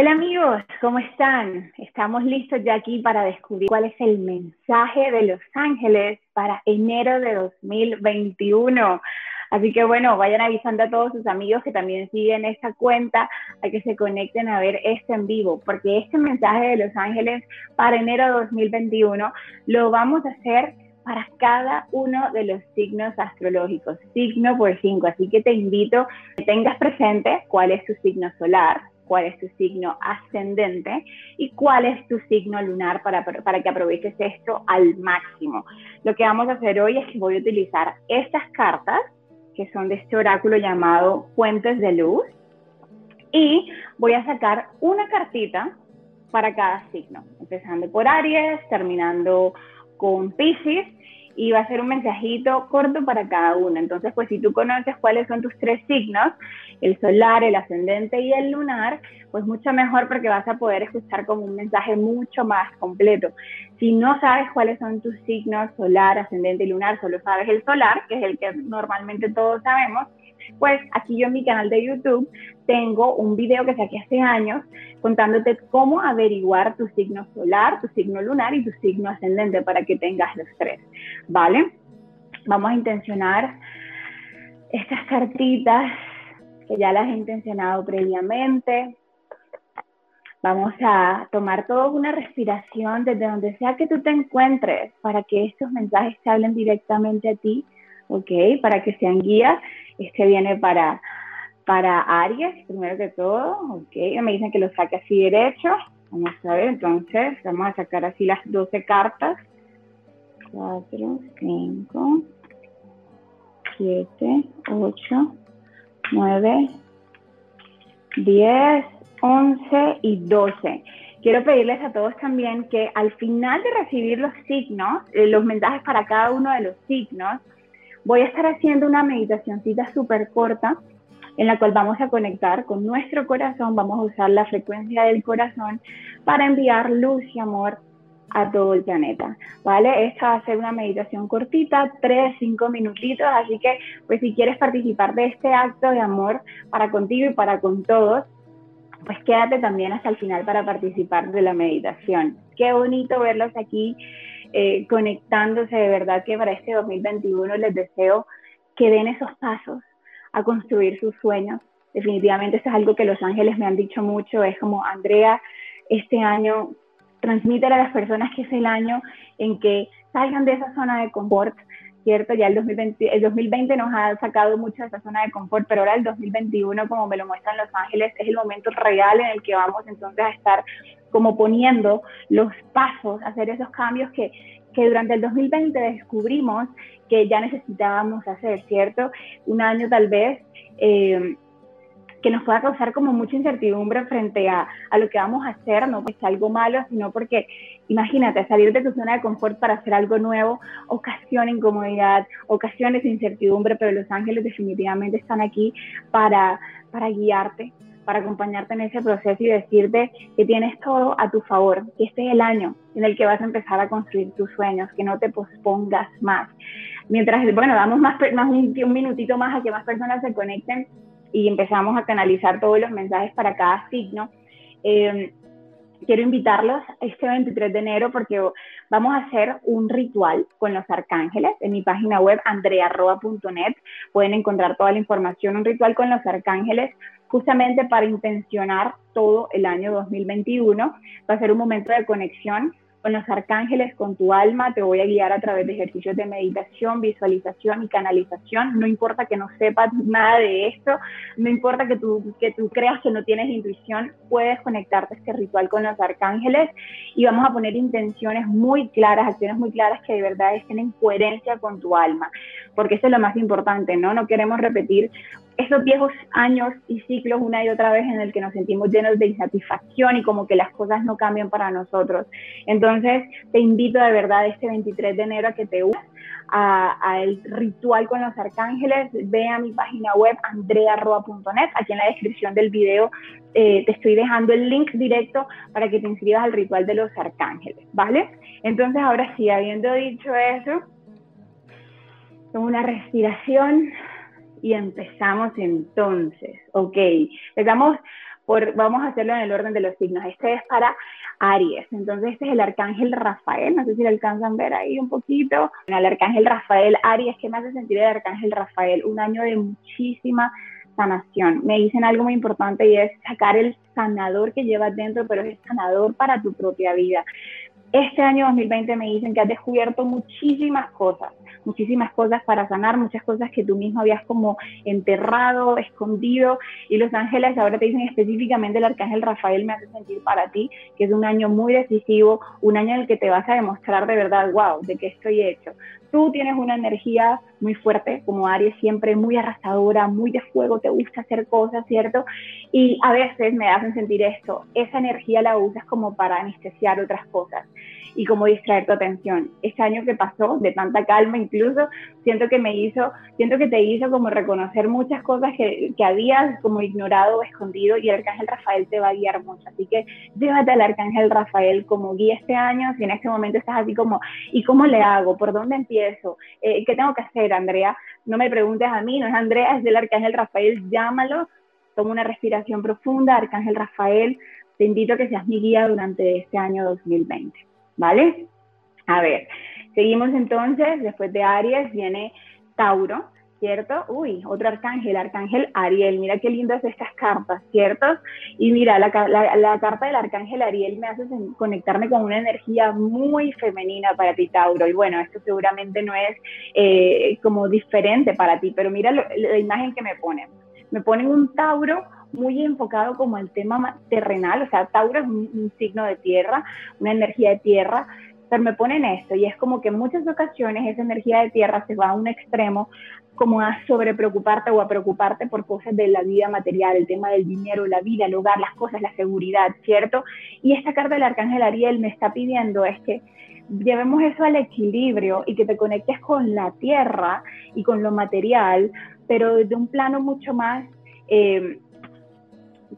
Hola amigos, ¿cómo están? Estamos listos ya aquí para descubrir cuál es el mensaje de Los Ángeles para enero de 2021. Así que bueno, vayan avisando a todos sus amigos que también siguen esta cuenta a que se conecten a ver esto en vivo, porque este mensaje de Los Ángeles para enero de 2021 lo vamos a hacer para cada uno de los signos astrológicos, signo por cinco. Así que te invito que tengas presente cuál es tu signo solar, cuál es tu signo ascendente y cuál es tu signo lunar para, para que aproveches esto al máximo. Lo que vamos a hacer hoy es que voy a utilizar estas cartas, que son de este oráculo llamado Fuentes de Luz, y voy a sacar una cartita para cada signo, empezando por Aries, terminando con Pisces y va a ser un mensajito corto para cada uno. Entonces, pues si tú conoces cuáles son tus tres signos, el solar, el ascendente y el lunar, pues mucho mejor porque vas a poder escuchar como un mensaje mucho más completo. Si no sabes cuáles son tus signos solar, ascendente y lunar, solo sabes el solar, que es el que normalmente todos sabemos, pues aquí yo en mi canal de YouTube tengo un video que saqué hace años contándote cómo averiguar tu signo solar, tu signo lunar y tu signo ascendente para que tengas los tres, ¿vale? Vamos a intencionar estas cartitas que ya las he intencionado previamente. Vamos a tomar toda una respiración desde donde sea que tú te encuentres para que estos mensajes te hablen directamente a ti, ¿ok? Para que sean guías este viene para, para Aries, primero que todo. Ok, me dicen que lo saque así derecho. Vamos a ver, entonces, vamos a sacar así las 12 cartas. 4, 5, 7, 8, 9, 10, 11 y 12. Quiero pedirles a todos también que al final de recibir los signos, eh, los mensajes para cada uno de los signos, voy a estar haciendo una meditacióncita súper corta en la cual vamos a conectar con nuestro corazón, vamos a usar la frecuencia del corazón para enviar luz y amor a todo el planeta, ¿vale? Esta va a ser una meditación cortita, tres, cinco minutitos, así que pues si quieres participar de este acto de amor para contigo y para con todos, pues quédate también hasta el final para participar de la meditación. Qué bonito verlos aquí eh, conectándose de verdad que para este 2021 les deseo que den esos pasos a construir sus sueños. Definitivamente eso es algo que los ángeles me han dicho mucho, es como, Andrea, este año transmítele a las personas que es el año en que salgan de esa zona de confort, ¿cierto? Ya el 2020, el 2020 nos ha sacado mucho de esa zona de confort, pero ahora el 2021, como me lo muestran los ángeles, es el momento real en el que vamos entonces a estar como poniendo los pasos, hacer esos cambios que, que durante el 2020 descubrimos que ya necesitábamos hacer, ¿cierto? Un año tal vez eh, que nos pueda causar como mucha incertidumbre frente a, a, lo que vamos a hacer, no porque algo malo, sino porque, imagínate, salir de tu zona de confort para hacer algo nuevo ocasiona incomodidad, ocasiona incertidumbre, pero los ángeles definitivamente están aquí para, para guiarte, para acompañarte en ese proceso y decirte que tienes todo a tu favor, que este es el año en el que vas a empezar a construir tus sueños, que no te pospongas más. Mientras, bueno, damos más, más un, minutito más a que más personas se conecten y empezamos a canalizar todos los mensajes para cada signo. Eh, quiero invitarlos este 23 de enero porque vamos a hacer un ritual con los arcángeles. En mi página web andrearroa.net pueden encontrar toda la información, un ritual con los arcángeles justamente para intencionar todo el año 2021. Va a ser un momento de conexión con los arcángeles, con tu alma, te voy a guiar a través de ejercicios de meditación, visualización y canalización. No importa que no sepas nada de esto, no importa que tú, que tú creas que no tienes intuición, puedes conectarte a este ritual con los arcángeles y vamos a poner intenciones muy claras, acciones muy claras que de verdad estén en coherencia con tu alma, porque eso es lo más importante, ¿no? No queremos repetir esos viejos años y ciclos una y otra vez en el que nos sentimos llenos de insatisfacción y como que las cosas no cambian para nosotros. Entonces, te invito de verdad este 23 de enero a que te unas al ritual con los arcángeles. Ve a mi página web andrearroa.net. Aquí en la descripción del video eh, te estoy dejando el link directo para que te inscribas al ritual de los arcángeles, ¿vale? Entonces, ahora sí, habiendo dicho eso, tomo una respiración y empezamos entonces, ok, empezamos por, vamos a hacerlo en el orden de los signos. Este es para Aries. Entonces, este es el arcángel Rafael. No sé si lo alcanzan a ver ahí un poquito. el arcángel Rafael, Aries, ¿qué me hace sentir el arcángel Rafael? Un año de muchísima sanación. Me dicen algo muy importante y es sacar el sanador que llevas dentro, pero es sanador para tu propia vida. Este año 2020 me dicen que has descubierto muchísimas cosas, muchísimas cosas para sanar, muchas cosas que tú mismo habías como enterrado, escondido, y los ángeles ahora te dicen específicamente el arcángel Rafael me hace sentir para ti, que es un año muy decisivo, un año en el que te vas a demostrar de verdad, wow, de qué estoy hecho. Tú tienes una energía muy fuerte, como Aries, siempre muy arrasadora, muy de fuego, te gusta hacer cosas, ¿cierto? Y a veces me hacen sentir esto, esa energía la usas como para anestesiar otras cosas y como distraer tu atención. Este año que pasó, de tanta calma incluso, siento que me hizo, siento que te hizo como reconocer muchas cosas que, que habías como ignorado o escondido y el Arcángel Rafael te va a guiar mucho. Así que llévate al Arcángel Rafael como guía este año, si en este momento estás así como, ¿y cómo le hago? ¿Por dónde empiezo? Eh, ¿Qué tengo que hacer, Andrea? No me preguntes a mí, no es Andrea, es del Arcángel Rafael, llámalo, toma una respiración profunda, Arcángel Rafael, te invito a que seas mi guía durante este año 2020. ¿Vale? A ver, seguimos entonces, después de Aries viene Tauro, ¿cierto? Uy, otro arcángel, arcángel Ariel, mira qué lindas estas cartas, ¿cierto? Y mira, la, carta del arcángel Ariel me hace conectarme con una energía muy femenina para ti, Tauro, y bueno, esto seguramente no es eh, como diferente para ti, pero mira la imagen que me ponen. Me ponen un Tauro muy enfocado como el tema terrenal, o sea, Tauro es un, signo de tierra, una energía de tierra, pero me ponen esto y es como que en muchas ocasiones esa energía de tierra se va a un extremo como a sobrepreocuparte o a preocuparte por cosas de la vida material, el tema del dinero, la vida, el hogar, las cosas, la seguridad, ¿cierto? Y esta carta del Arcángel Ariel me está pidiendo es que llevemos eso al equilibrio y que te conectes con la tierra y con lo material, pero desde un plano mucho más eh,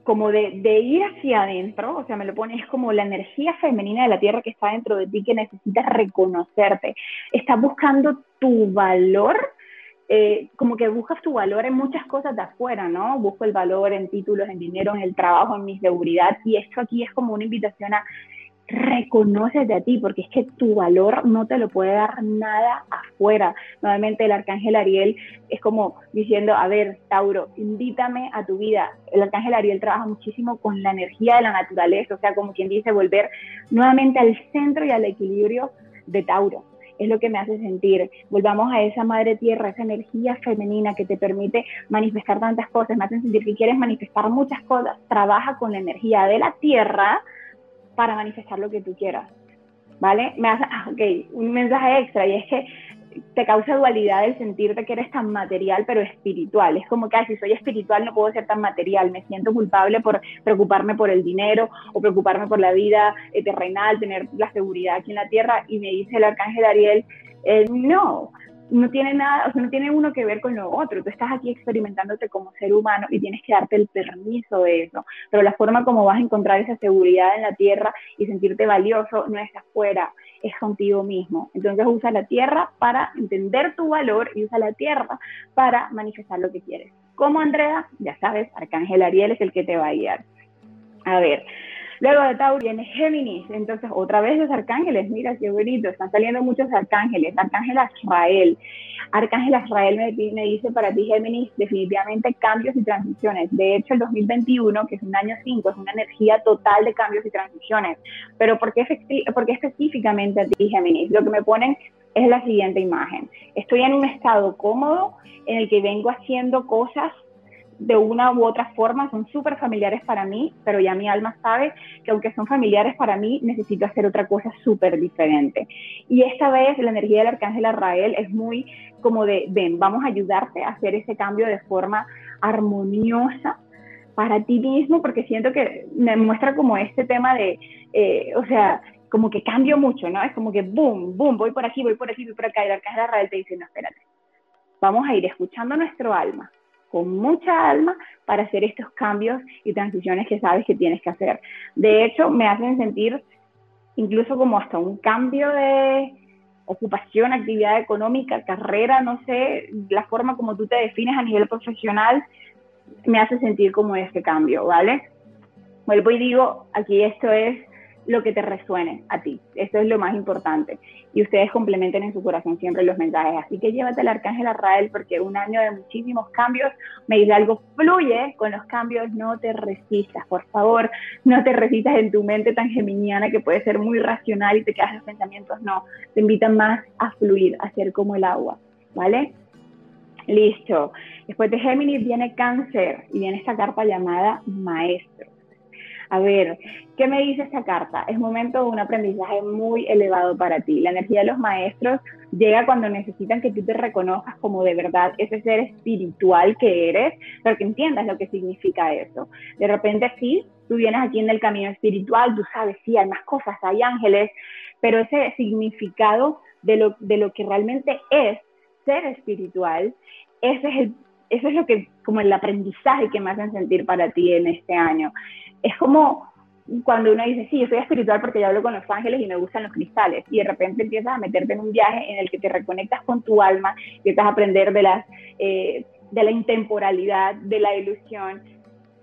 como de, ir hacia adentro, o sea, me lo pones como la energía femenina de la tierra que está dentro de ti, que necesitas reconocerte. Estás buscando tu valor, eh, como que buscas tu valor en muchas cosas de afuera, ¿no? Busco el valor en títulos, en dinero, en el trabajo, en mi seguridad, y esto aquí es como una invitación a reconócete a ti, porque es que tu valor no te lo puede dar nada afuera. Nuevamente el arcángel Ariel es como diciendo, a ver, Tauro, invítame a tu vida. El arcángel Ariel trabaja muchísimo con la energía de la naturaleza, o sea, como quien dice, volver nuevamente al centro y al equilibrio de Tauro. Es lo que me hace sentir. Volvamos a esa madre tierra, esa energía femenina que te permite manifestar tantas cosas. Me hace sentir que quieres manifestar muchas cosas. Trabaja con la energía de la tierra para manifestar lo que tú quieras. ¿Vale? Me hace, ah, ok, un mensaje extra y es que te causa dualidad el sentirte que eres tan material pero espiritual. Es como que si soy espiritual no puedo ser tan material. Me siento culpable por preocuparme por el dinero o preocuparme por la vida eh, terrenal, tener la seguridad aquí en la tierra. Y me dice el arcángel Ariel, eh, no, no tiene nada, o sea, no tiene uno que ver con lo otro. Tú estás aquí experimentándote como ser humano y tienes que darte el permiso de eso. Pero la forma como vas a encontrar esa seguridad en la tierra y sentirte valioso no es afuera, es contigo mismo. Entonces usa la tierra para entender tu valor y usa la tierra para manifestar lo que quieres. Como Andrea, ya sabes, Arcángel Ariel es el que te va a guiar. A ver, Luego de Tauro viene Géminis, entonces otra vez los arcángeles, mira qué bonito, están saliendo muchos arcángeles, Arcángel Azrael. Arcángel Azrael me, me, dice para ti Géminis definitivamente cambios y transiciones. De hecho, el 2021, que es un año 5, es una energía total de cambios y transiciones. Pero ¿por qué, por qué específicamente a ti Géminis? Lo que me ponen es la siguiente imagen. Estoy en un estado cómodo en el que vengo haciendo cosas de una u otra forma son súper familiares para mí, pero ya mi alma sabe que aunque son familiares para mí, necesito hacer otra cosa súper diferente. Y esta vez la energía del arcángel Arrael es muy como de, ven, vamos a ayudarte a hacer ese cambio de forma armoniosa para ti mismo, porque siento que me muestra como este tema de, eh, o sea, como que cambio mucho, ¿no? Es como que boom, boom, voy por aquí, voy por aquí, voy por acá, y el arcángel Arrael te dice, no, espérate, vamos a ir escuchando nuestro alma, con mucha alma para hacer estos cambios y transiciones que sabes que tienes que hacer. De hecho, me hacen sentir incluso como hasta un cambio de ocupación, actividad económica, carrera, no sé, la forma como tú te defines a nivel profesional, me hace sentir como ese cambio, ¿vale? vuelvo y digo, aquí esto es lo que te resuene a ti. Eso es lo más importante. Y ustedes complementen en su corazón siempre los mensajes. Así que llévate al arcángel Arrael porque un año de muchísimos cambios, me dice algo, fluye con los cambios, no te resistas, por favor, no te resistas en tu mente tan geminiana que puede ser muy racional y te quedas en pensamientos, no, te invitan más a fluir, a ser como el agua, ¿vale? Listo. Después de Géminis viene cáncer y viene esta carta llamada maestro. A ver, ¿qué me dice esta carta? Es momento de un aprendizaje muy elevado para ti. La energía de los maestros llega cuando necesitan que tú te reconozcas como de verdad ese ser espiritual que eres, pero que entiendas lo que significa eso. De repente sí, tú vienes aquí en el camino espiritual, tú sabes, sí, hay más cosas, hay ángeles, pero ese significado de lo, de lo que realmente es ser espiritual, ese es el, es lo que, como el aprendizaje que me hacen sentir para ti en este año es como cuando uno dice, sí, yo soy espiritual porque yo hablo con los ángeles y me gustan los cristales, y de repente empiezas a meterte en un viaje en el que te reconectas con tu alma, empiezas a aprender de, las, eh, de la intemporalidad, de la ilusión,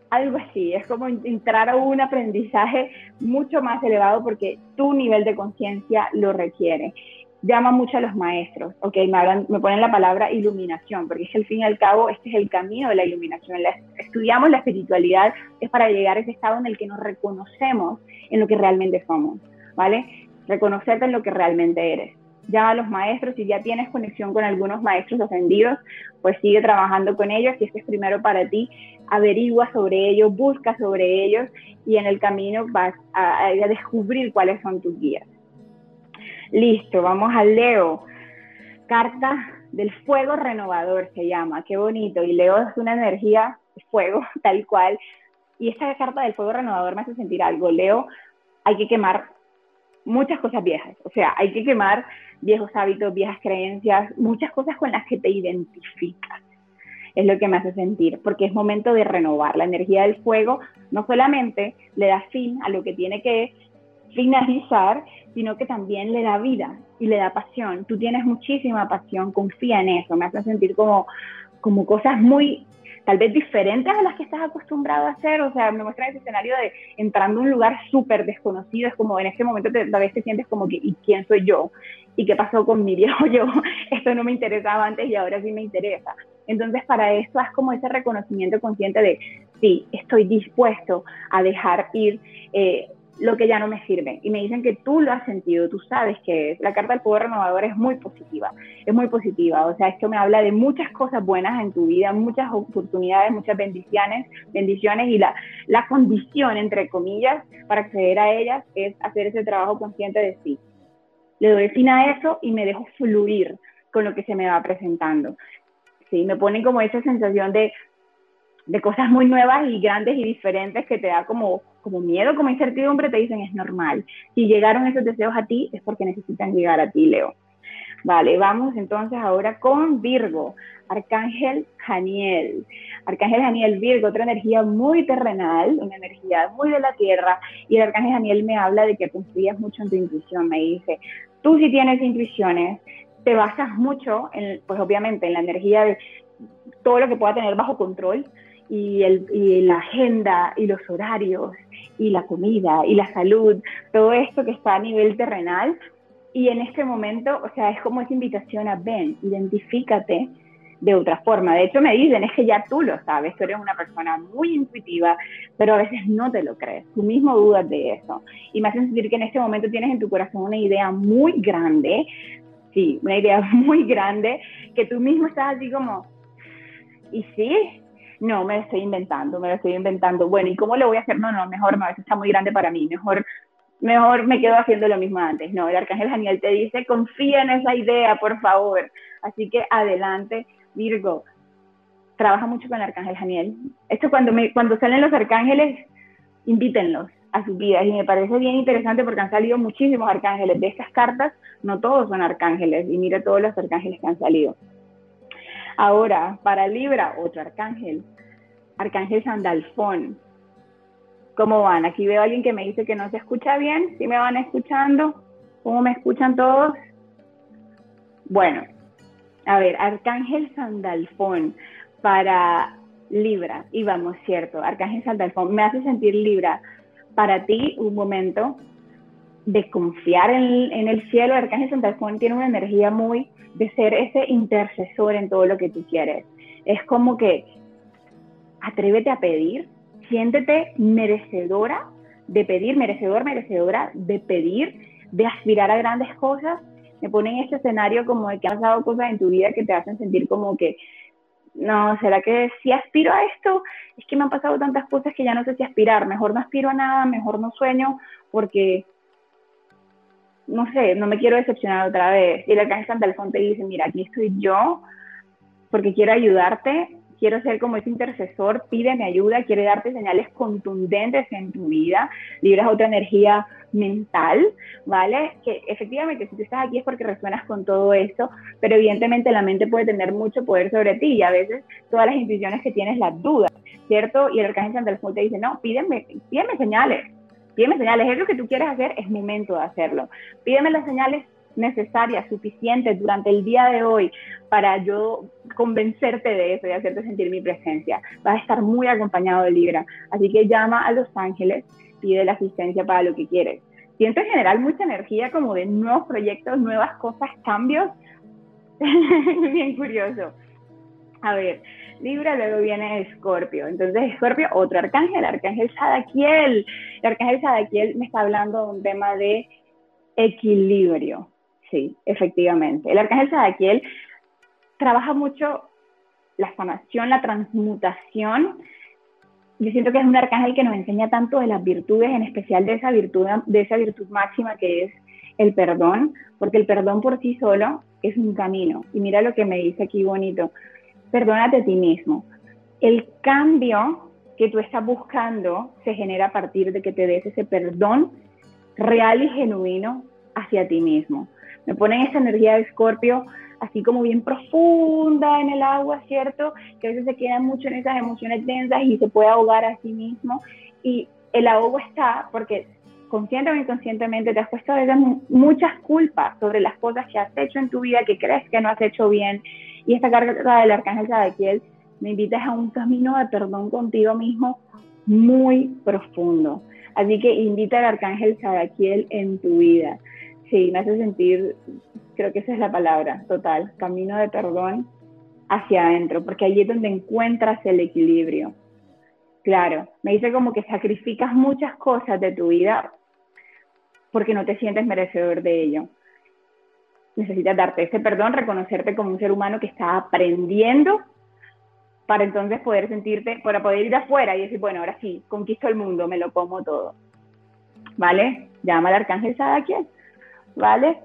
algo así, es como entrar a un aprendizaje mucho más elevado porque tu nivel de conciencia lo requiere llama mucho a los maestros, ¿ok? Me, me ponen la palabra iluminación, porque es que al fin y al cabo este es el camino de la iluminación. estudiamos la espiritualidad, es para llegar a ese estado en el que nos reconocemos en lo que realmente somos, ¿vale? Reconocerte en lo que realmente eres. Llama a los maestros, si ya tienes conexión con algunos maestros ascendidos, pues sigue trabajando con ellos, si este es primero para ti, averigua sobre ellos, busca sobre ellos y en el camino vas a descubrir cuáles son tus guías. Listo, vamos al Leo. Carta del fuego renovador se llama, qué bonito. Y Leo es una energía fuego, tal cual. Y esta carta del fuego renovador me hace sentir algo. Leo, hay que quemar muchas cosas viejas. O sea, hay que quemar viejos hábitos, viejas creencias, muchas cosas con las que te identificas. Es lo que me hace sentir, porque es momento de renovar. La energía del fuego no solamente le da fin a lo que tiene que finalizar, sino que también le da vida y le da pasión. Tú tienes muchísima pasión, confía en eso, me hace sentir como, como cosas muy, tal vez diferentes a las que estás acostumbrado a hacer, o sea, me muestra ese escenario de entrando a un lugar súper desconocido, es como en ese momento te, a veces te sientes como que, ¿y quién soy yo? ¿Y qué pasó con mi viejo yo? Esto no me interesaba antes y ahora sí me interesa. Entonces, para eso es como ese reconocimiento consciente de, sí, estoy dispuesto a dejar ir eh, lo que ya no me sirve. Y me dicen que tú lo has sentido, tú sabes que es. La carta del poder renovador es muy positiva, es muy positiva. O sea, esto me habla de muchas cosas buenas en tu vida, muchas oportunidades, muchas bendiciones, bendiciones y la, la condición, entre comillas, para acceder a ellas es hacer ese trabajo consciente de sí. Le doy fin a eso y me dejo fluir con lo que se me va presentando. Sí, me ponen como esa sensación de, de cosas muy nuevas y grandes y diferentes que te da como como miedo, como incertidumbre, te dicen es normal. Si llegaron esos deseos a ti, es porque necesitan llegar a ti, Leo. Vale, vamos entonces ahora con Virgo, Arcángel Janiel. Arcángel Janiel Virgo, otra energía muy terrenal, una energía muy de la tierra, y el Arcángel Janiel me habla de que confías mucho en tu intuición, me dice, tú si tienes intuiciones, te basas mucho, en, pues obviamente, en la energía de todo lo que pueda tener bajo control, y, el, y la agenda y los horarios y la comida y la salud, todo esto que está a nivel terrenal. Y en este momento, o sea, es como esa invitación a ven, identifícate de otra forma. De hecho, me dicen, es que ya tú lo sabes, tú eres una persona muy intuitiva, pero a veces no te lo crees, tú mismo dudas de eso. Y me hacen sentir que en este momento tienes en tu corazón una idea muy grande, sí, una idea muy grande, que tú mismo estás así como, ¿y sí? No, me lo estoy inventando, me lo estoy inventando. Bueno, ¿y cómo lo voy a hacer? No, no, mejor no, eso está muy grande para mí, mejor, mejor me quedo haciendo lo mismo antes. No, el arcángel Daniel te dice, confía en esa idea, por favor. Así que adelante, Virgo. Trabaja mucho con el arcángel Daniel. Esto cuando, me, cuando salen los arcángeles, invítenlos a sus vidas y me parece bien interesante porque han salido muchísimos arcángeles. De estas cartas, no todos son arcángeles y mira todos los arcángeles que han salido. Ahora, para Libra, otro arcángel, Arcángel Sandalfón. ¿Cómo van? Aquí veo a alguien que me dice que no se escucha bien. ¿Sí me van escuchando? ¿Cómo me escuchan todos? Bueno, a ver, Arcángel Sandalfón para Libra, y vamos, cierto, Arcángel Sandalfón, me hace sentir Libra. Para ti, un momento de confiar en, el cielo, Arcángel Sandalfón tiene una energía muy de ser ese intercesor en todo lo que tú quieres. Es como que atrévete a pedir, siéntete merecedora de pedir, merecedor, merecedora de pedir, de aspirar a grandes cosas. Me pone en este escenario como de que has dado cosas en tu vida que te hacen sentir como que no, ¿será que si aspiro a esto? Es que me han pasado tantas cosas que ya no sé si aspirar, mejor no aspiro a nada, mejor no sueño, porque, no sé, no me quiero decepcionar otra vez. Y el arcángel Santa te dice, mira, aquí estoy yo, porque quiero ayudarte, quiero ser como ese intercesor, pídeme ayuda, quiere darte señales contundentes en tu vida, libras otra energía mental, ¿vale? Que efectivamente si tú estás aquí es porque resuenas con todo esto, pero evidentemente la mente puede tener mucho poder sobre ti y a veces todas las intuiciones que tienes las dudas, ¿cierto? Y el arcángel Santa te dice, no, pídeme, pídeme señales, pídeme señales, es lo que tú quieres hacer, es momento de hacerlo. Pídeme las señales necesarias, suficientes durante el día de hoy para yo convencerte de eso y hacerte sentir mi presencia. Vas a estar muy acompañado de Libra. Así que llama a los ángeles, pide la asistencia para lo que quieres. Siento en general mucha energía como de nuevos proyectos, nuevas cosas, cambios. Bien curioso. A ver, Libra, luego viene Escorpio. Entonces, Escorpio, otro arcángel, arcángel Sadaquiel. El arcángel Sadaquiel me está hablando de un tema de equilibrio. Sí, efectivamente. El arcángel Sadaquiel trabaja mucho la sanación, la transmutación yo siento que es un arcángel que nos enseña tanto de las virtudes, en especial de esa virtud, de esa virtud máxima que es el perdón, porque el perdón por sí solo es un camino. Y mira lo que me dice aquí bonito, perdónate a ti mismo. El cambio que tú estás buscando se genera a partir de que te des ese perdón real y genuino hacia ti mismo. Me ponen esa energía de escorpio así como bien profunda en el agua, ¿cierto? Que a veces se queda mucho en esas emociones densas y se puede ahogar a sí mismo. Y el ahogo está porque consciente o inconscientemente te has puesto a veces muchas culpas sobre las cosas que has hecho en tu vida que crees que no has hecho bien. Y esta carga del arcángel Sadaquiel me invitas a un camino de perdón contigo mismo muy profundo. Así que invita al arcángel Sadaquiel en tu vida. Sí, me hace sentir creo que esa es la palabra, total, camino de perdón hacia adentro, porque allí es donde encuentras el equilibrio. Claro, me dice como que sacrificas muchas cosas de tu vida porque no te sientes merecedor de ello. Necesitas darte ese perdón, reconocerte como un ser humano que está aprendiendo para entonces poder sentirte, para poder ir afuera y decir, bueno, ahora sí, conquisto el mundo, me lo como todo. ¿Vale? Llama al arcángel Sadaquiel. ¿Vale?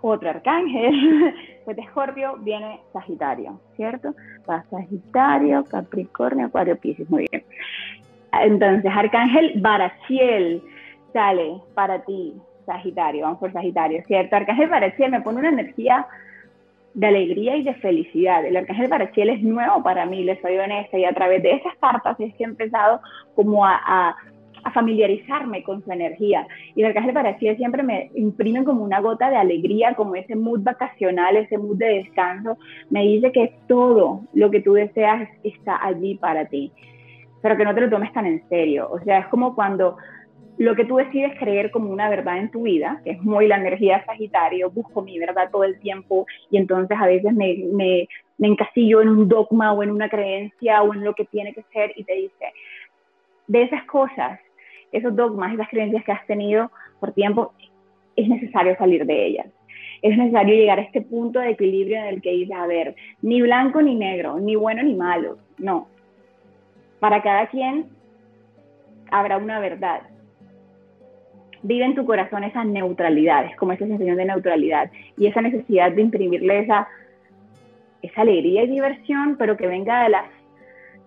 otro arcángel, pues de Escorpio viene Sagitario, ¿cierto? Va Sagitario, Capricornio, Acuario, Piscis, muy bien. Entonces, Arcángel Barachiel sale para ti, Sagitario, vamos por Sagitario, ¿cierto? Arcángel Barachiel me pone una energía de alegría y de felicidad. El Arcángel Barachiel es nuevo para mí, les soy honesta, y a través de esas cartas he empezado como a familiarizarme con su energía. Y el arcángel Paraciel siempre me imprime como una gota de alegría, como ese mood vacacional, ese mood de descanso. Me dice que todo lo que tú deseas está allí para ti, pero que no te lo tomes tan en serio. O sea, es como cuando lo que tú decides creer como una verdad en tu vida, que es muy la energía de Sagitario, busco mi verdad todo el tiempo y entonces a veces me, me, me encasillo en un dogma o en una creencia o en lo que tiene que ser y te dice, de esas cosas esos dogmas, esas creencias que has tenido por tiempo, es necesario salir de ellas. Es necesario llegar a este punto de equilibrio en el que dices, a ver, ni blanco ni negro, ni bueno ni malo, no. Para cada quien habrá una verdad. Vive en tu corazón esa neutralidad, es como esa sensación de neutralidad y esa necesidad de imprimirle esa, esa alegría y diversión, pero que venga de las,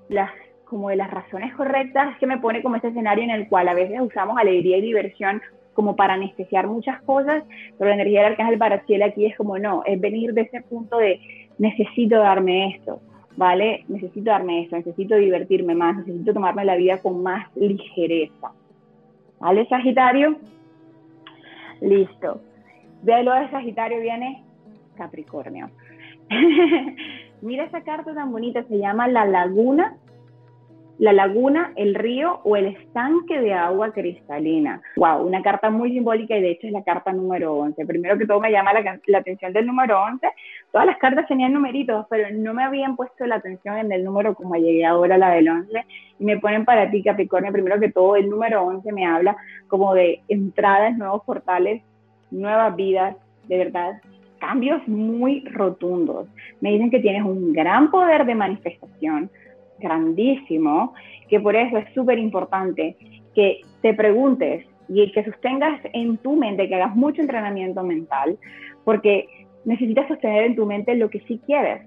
las como de las razones correctas, que me pone como ese escenario en el cual a veces usamos alegría y diversión como para anestesiar muchas cosas, pero la energía del arcángel Barachiel aquí es como no, es venir de ese punto de necesito darme esto, ¿vale? Necesito darme esto, necesito divertirme más, necesito tomarme la vida con más ligereza. ¿Vale, Sagitario? Listo. De lo de Sagitario viene Capricornio. Mira esa carta tan bonita, se llama La Laguna la laguna, el río o el estanque de agua cristalina. Wow, una carta muy simbólica y de hecho es la carta número 11. Primero que todo me llama la, atención del número 11. Todas las cartas tenían numeritos, pero no me habían puesto la atención en el número como llegué ahora a la del 11. Y me ponen para ti, Capricornio, primero que todo el número 11 me habla como de entradas, nuevos portales, nuevas vidas, de verdad, cambios muy rotundos. Me dicen que tienes un gran poder de manifestación, grandísimo, que por eso es súper importante que te preguntes y que sostengas en tu mente, que hagas mucho entrenamiento mental, porque necesitas sostener en tu mente lo que sí quieres,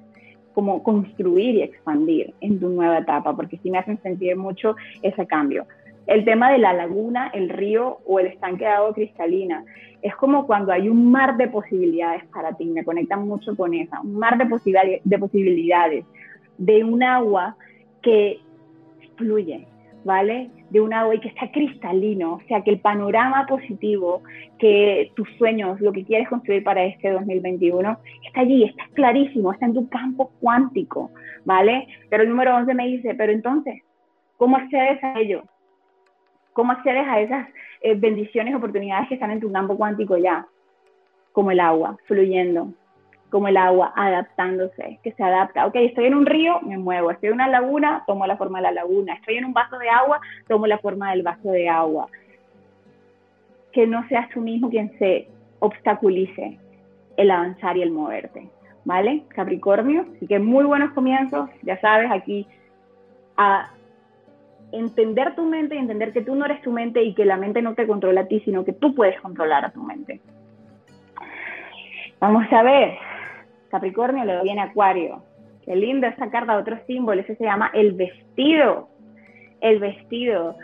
como construir y expandir en tu nueva etapa, porque sí me hacen sentir mucho ese cambio. El tema de la laguna, el río o el estanque de agua cristalina, es como cuando hay un mar de posibilidades para ti, me conectan mucho con esa, un mar de, posibilidades, de posibilidades, de un agua que fluye, ¿vale? De un agua y que está cristalino, o sea, que el panorama positivo, que tus sueños, lo que quieres construir para este 2021, está allí, está clarísimo, está en tu campo cuántico, ¿vale? Pero el número 11 me dice, pero entonces, ¿cómo accedes a ello? ¿Cómo accedes a esas eh, bendiciones, oportunidades que están en tu campo cuántico ya? Como el agua, fluyendo, como el agua, adaptándose, que se adapta. Ok, estoy en un río, me muevo. Estoy en una laguna, tomo la forma de la laguna. Estoy en un vaso de agua, tomo la forma del vaso de agua. Que no seas tú mismo quien se obstaculice el avanzar y el moverte. ¿Vale? Capricornio, así que muy buenos comienzos, ya sabes, aquí a entender tu mente y entender que tú no eres tu mente y que la mente no te controla a ti, sino que tú puedes controlar a tu mente. Vamos a ver, Capricornio le viene Acuario. Qué lindo esa carta, otro símbolo, ese se llama el vestido. El vestido.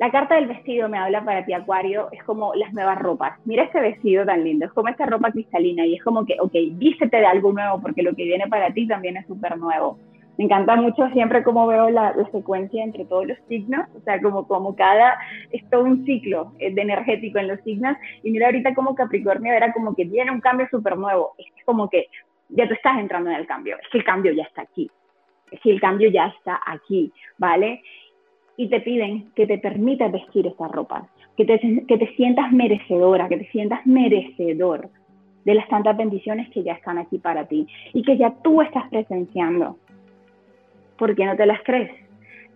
La carta del vestido me habla para ti, Acuario, es como las nuevas ropas. Mira este vestido tan lindo, es como esta ropa cristalina y es como que, ok, vístete de algo nuevo porque lo que viene para ti también es súper nuevo. Me encanta mucho siempre como veo la, secuencia entre todos los signos, o sea, como, como cada, es todo un ciclo eh, de energético en los signos. Y mira ahorita como Capricornio era como que viene un cambio súper nuevo. Es como que ya tú estás entrando en el cambio, es que el cambio ya está aquí, es que el cambio ya está aquí, ¿vale? Y te piden que te permitas vestir esta ropa, que te, que te sientas merecedora, que te sientas merecedor de las tantas bendiciones que ya están aquí para ti y que ya tú estás presenciando. ¿Por qué no te las crees?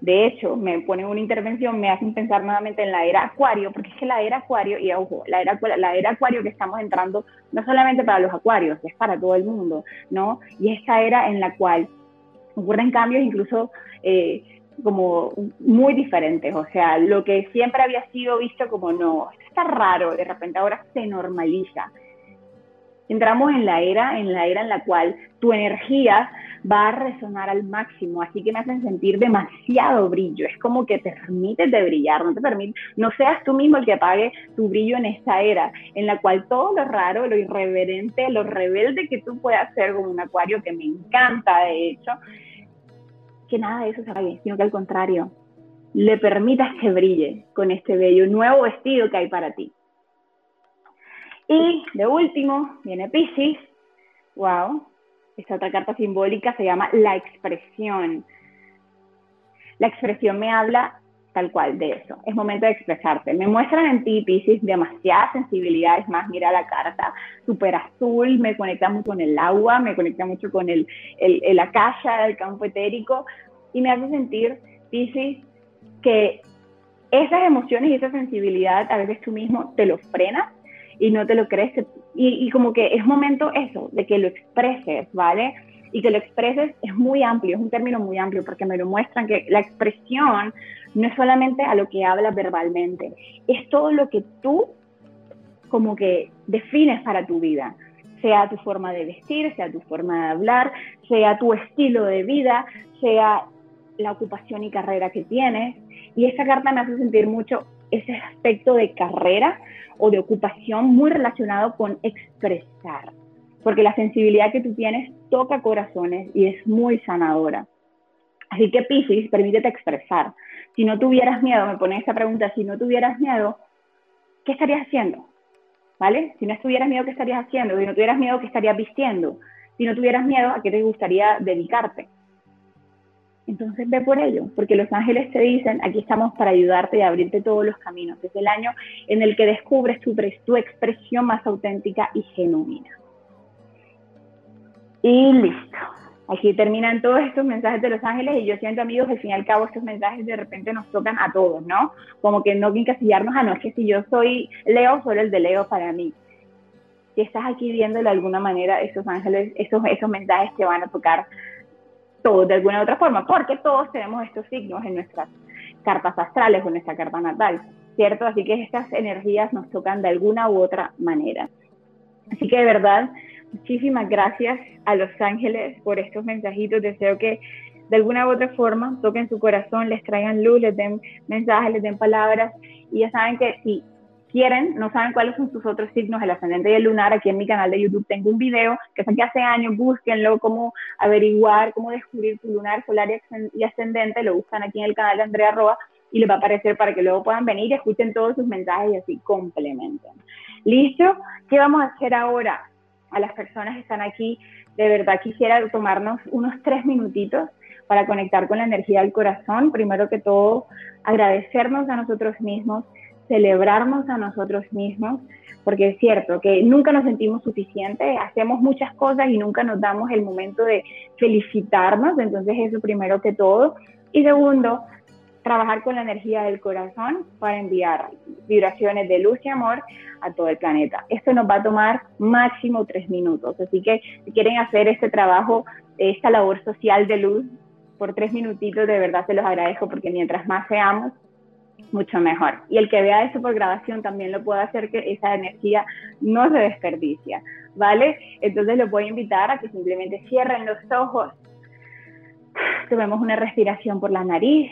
De hecho, me ponen una intervención, me hacen pensar nuevamente en la era acuario, porque es que la era acuario, y ojo, la era, la era acuario que estamos entrando no solamente para los acuarios, es para todo el mundo, ¿no? Y esta era en la cual ocurren cambios incluso eh, como muy diferentes, o sea, lo que siempre había sido visto como no, esto está raro, de repente ahora se normaliza. Entramos en la era, en la era en la cual tu energía va a resonar al máximo, así que me hacen sentir demasiado brillo, es como que te permite de brillar, no te permite, no seas tú mismo el que apague tu brillo en esta era, en la cual todo lo raro, lo irreverente, lo rebelde que tú puedas ser como un acuario, que me encanta de hecho, que nada de eso se apague, sino que al contrario, le permitas que brille con este bello nuevo vestido que hay para ti. Y de último viene Pisces. Wow, esta otra carta simbólica se llama la expresión. La expresión me habla tal cual de eso. Es momento de expresarte. Me muestran en ti, Pisces, demasiadas sensibilidades más. Mira la carta, súper azul, me conecta mucho con el agua, me conecta mucho con el, el, el campo etérico, y me hace sentir, Pisces, que esas emociones y esa sensibilidad a veces tú mismo te lo frenas y no te lo crees. Y, y, como que es momento eso, de que lo expreses, ¿vale? Y que lo expreses es muy amplio, es un término muy amplio, porque me lo muestran que la expresión no es solamente a lo que hablas verbalmente, es todo lo que tú como que defines para tu vida, sea tu forma de vestir, sea tu forma de hablar, sea tu estilo de vida, sea la ocupación y carrera que tienes. Y esta carta me hace sentir mucho ese aspecto de carrera o de ocupación muy relacionado con expresar, porque la sensibilidad que tú tienes toca corazones y es muy sanadora. Así que Pisces, permítete expresar. Si no tuvieras miedo, me pones esta pregunta, si no tuvieras miedo, ¿qué estarías haciendo? ¿Vale? Si no tuvieras miedo, ¿qué estarías haciendo? Si no tuvieras miedo, ¿qué estarías vistiendo? Si no tuvieras miedo, ¿a qué te gustaría dedicarte? Entonces ve por ello, porque los ángeles te dicen, aquí estamos para ayudarte y abrirte todos los caminos. Es el año en el que descubres tu, expresión más auténtica y genuina. Y listo. Aquí terminan todos estos mensajes de los ángeles y yo siento amigos, al fin y al cabo estos mensajes de repente nos tocan a todos, ¿no? Como que no encasillarnos a no, es que si yo soy Leo, solo el de Leo para mí. Si estás aquí viendo de alguna manera esos ángeles, esos, esos mensajes te van a tocar todos de alguna u otra forma, porque todos tenemos estos signos en nuestras cartas astrales o en nuestra carta natal, ¿cierto? Así que estas energías nos tocan de alguna u otra manera. Así que de verdad, muchísimas gracias a los ángeles por estos mensajitos. Deseo que de alguna u otra forma toquen su corazón, les traigan luz, les den mensajes, les den palabras. Y ya saben que si quieren, no saben cuáles son sus otros signos, el ascendente y el lunar, aquí en mi canal de YouTube tengo un video que que hace años, búsquenlo, cómo averiguar, cómo descubrir tu lunar, solar y ascendente, lo buscan aquí en el canal de Andrea Roa y les va a aparecer para que luego puedan venir y escuchen todos sus mensajes y así complementen. ¿Listo? ¿Qué vamos a hacer ahora? A las personas que están aquí, de verdad quisiera tomarnos unos tres minutitos para conectar con la energía del corazón. Primero que todo, agradecernos a nosotros mismos celebrarnos a nosotros mismos, porque es cierto que nunca nos sentimos suficientes, hacemos muchas cosas y nunca nos damos el momento de felicitarnos, entonces eso primero que todo. Y segundo, trabajar con la energía del corazón para enviar vibraciones de luz y amor a todo el planeta. Esto nos va a tomar máximo tres minutos, así que si quieren hacer este trabajo, esta labor social de luz por tres minutitos, de verdad se los agradezco porque mientras más seamos, mucho mejor. Y el que vea eso por grabación también lo puede hacer que esa energía no se desperdicia, ¿vale? Entonces los voy a invitar a que simplemente cierren los ojos, tomemos una respiración por la nariz,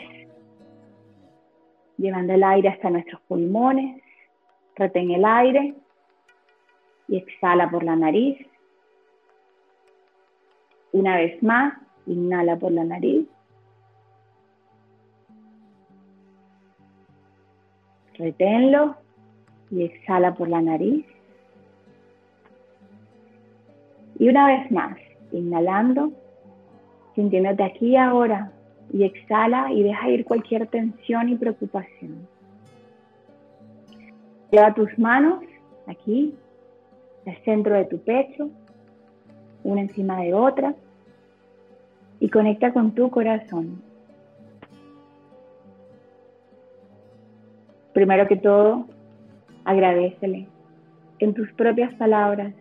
llevando el aire hasta nuestros pulmones, retén el aire y exhala por la nariz. Una vez más, inhala por la nariz. Reténlo y exhala por la nariz. Y una vez más, inhalando, sintiéndote aquí y ahora, y exhala y deja ir cualquier tensión y preocupación. Lleva tus manos aquí, al centro de tu pecho, una encima de otra, y conecta con tu corazón. Primero que todo, agradecele en tus propias palabras.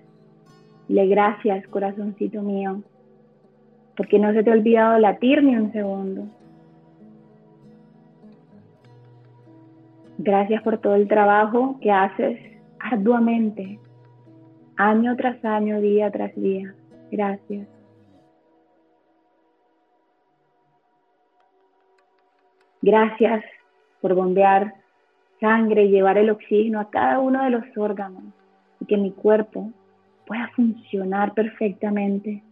Le gracias, corazoncito mío, porque no se te ha olvidado latir ni un segundo. Gracias por todo el trabajo que haces arduamente, año tras año, día tras día. Gracias. Gracias por bombear sangre llevar el oxígeno a cada uno de los órganos y que mi cuerpo pueda funcionar perfectamente.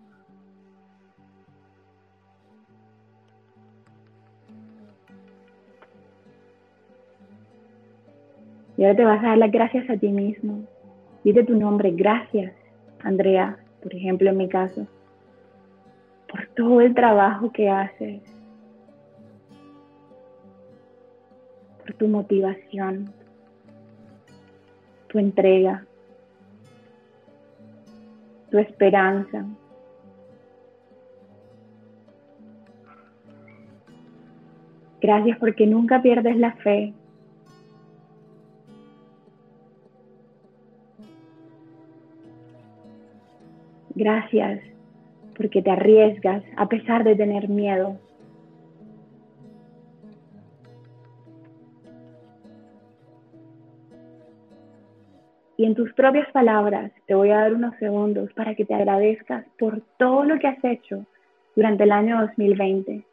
Y ahora te vas a dar las gracias a ti mismo. Dite tu nombre, gracias, Andrea, por ejemplo, en mi caso, por todo el trabajo que haces, por tu motivación, tu entrega, tu esperanza. Gracias porque nunca pierdes la fe. Gracias porque te arriesgas a pesar de tener miedo. Y en tus propias palabras te voy a dar unos segundos para que te agradezcas por todo lo que has hecho durante el año 2020.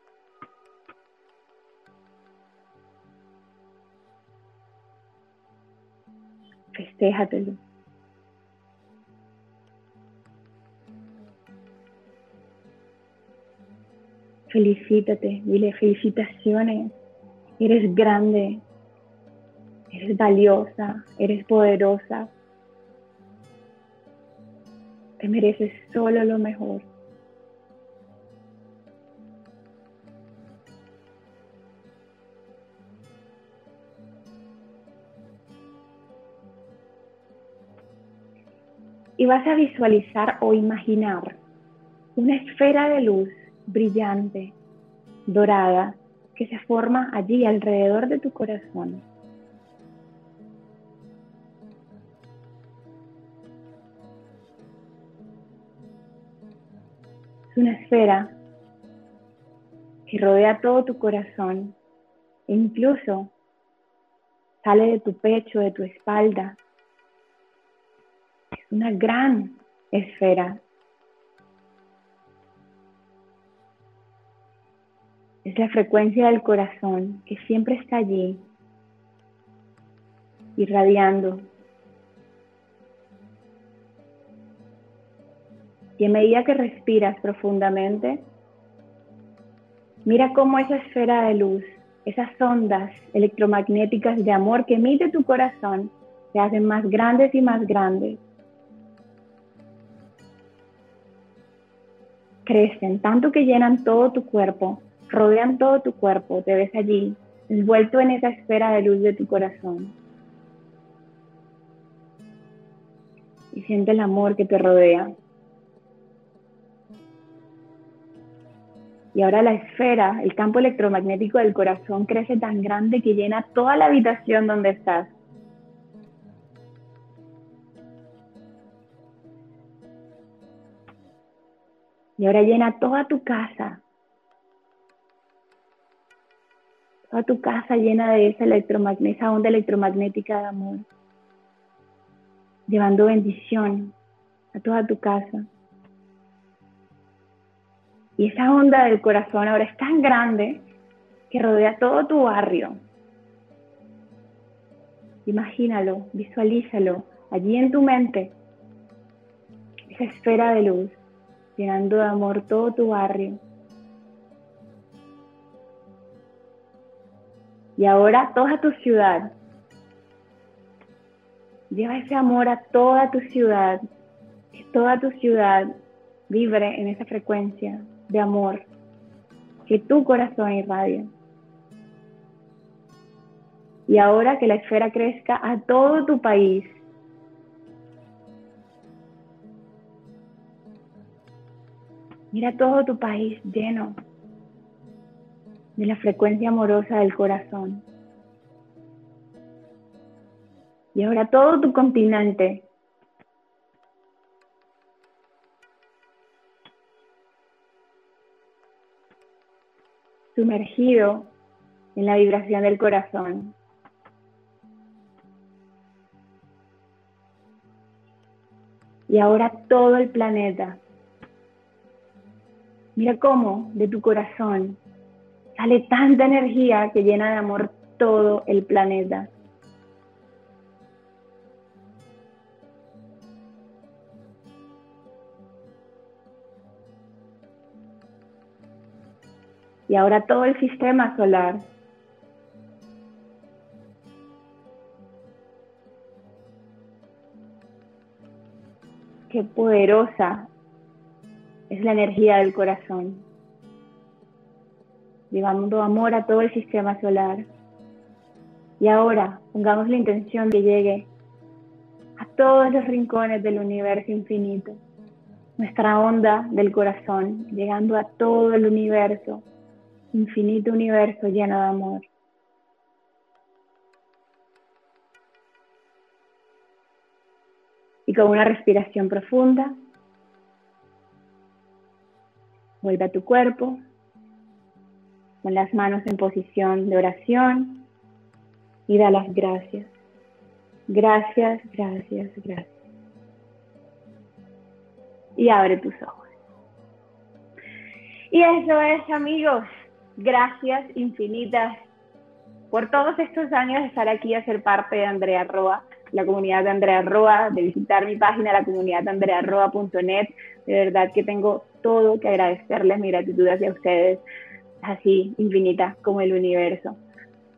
Festéjatelo. Felicítate, dile felicitaciones. Eres grande, eres valiosa, eres poderosa, Te mereces solo lo mejor. Y vas a visualizar o imaginar una esfera de luz brillante, dorada, que se forma allí alrededor de tu corazón. Una esfera que rodea todo tu corazón e incluso sale de tu pecho, de tu espalda. Es una gran esfera Es la frecuencia del corazón que siempre está allí, irradiando. Y a medida que respiras profundamente, mira cómo esa esfera de luz, esas ondas electromagnéticas de amor que emite tu corazón, se hacen más grandes y más grandes. Crecen tanto que llenan todo tu cuerpo rodean todo tu cuerpo, te ves allí, envuelto en esa esfera de luz de tu corazón. Y siente el amor que te rodea. Y ahora la esfera, el campo electromagnético del corazón crece tan grande que llena toda la habitación donde estás. Y ahora llena toda tu casa, toda tu casa llena de esa, esa onda electromagnética de amor, llevando bendición a toda tu casa. Y esa onda del corazón ahora es tan grande que rodea todo tu barrio. Imagínalo, visualízalo allí en tu mente, esa esfera de luz, llenando de amor todo tu barrio. y ahora toda tu ciudad. Lleva ese amor a toda tu ciudad, que toda tu ciudad vibre en esa frecuencia de amor que tu corazón irradia. Y ahora que la esfera crezca a todo tu país. Mira todo tu país lleno de la frecuencia amorosa del corazón. Y ahora todo tu continente sumergido en la vibración del corazón. Y ahora todo el planeta. Mira cómo de tu corazón sale tanta energía que llena de amor todo el planeta. Y ahora todo el sistema solar. Qué poderosa es la energía del corazón llevando amor a todo el sistema solar. Y ahora pongamos la intención que llegue a todos los rincones del universo infinito, nuestra onda del corazón, llegando a todo el universo, infinito universo lleno de amor. Y con una respiración profunda, vuelve a tu cuerpo, con las manos en posición de oración y da las gracias. Gracias, gracias, gracias. Y abre tus ojos. Y eso es, amigos. Gracias infinitas por todos estos años de estar aquí a ser parte de Andrea Roa, la comunidad de Andrea Roa, de visitar mi página, la comunidad de andrearroa.net. De verdad que tengo todo que agradecerles, mi gratitud hacia ustedes así infinita como el universo.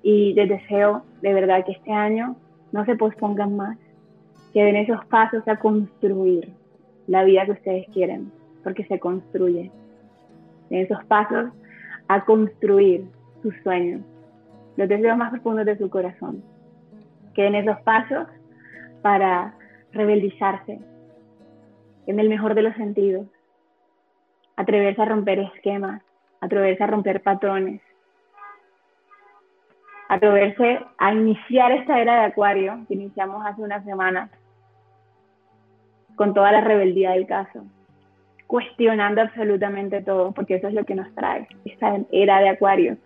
Y les deseo de verdad que este año no se pospongan más, que den esos pasos a construir la vida que ustedes quieren, porque se construye. En esos pasos a construir sus sueños, los deseos más profundos de su corazón. Que en esos pasos para rebeldizarse, en el mejor de los sentidos, atreverse a romper esquemas, atreverse a romper patrones, atreverse a iniciar esta era de Acuario que iniciamos hace unas semanas con toda la rebeldía del caso, cuestionando absolutamente todo, porque eso es lo que nos trae esta era de Acuario.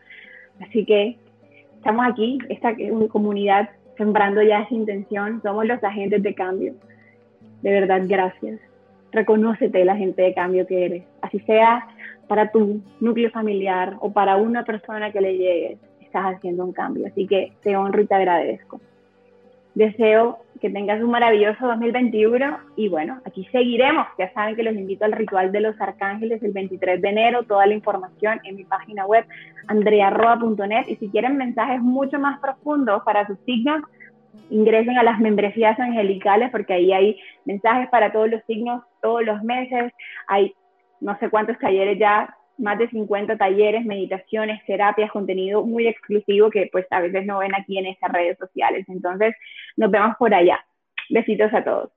Así que estamos aquí, esta comunidad sembrando ya esa intención, somos los agentes de cambio. De verdad, gracias. Reconócete la gente de cambio que eres, así sea para tu núcleo familiar o para una persona que le llegues, estás haciendo un cambio. Así que te honro y te agradezco. Deseo que tengas un maravilloso 2021 y bueno, aquí seguiremos. Ya saben que los invito al ritual de los arcángeles el 23 de enero. Toda la información en mi página web andrearroa.net y si quieren mensajes mucho más profundos para sus signos, ingresen a las membresías angelicales porque ahí hay mensajes para todos los signos todos los meses. Hay no sé cuántos talleres ya más de 50 talleres, meditaciones, terapias, contenido muy exclusivo que pues a veces no ven aquí en estas redes sociales. Entonces, nos vemos por allá. Besitos a todos.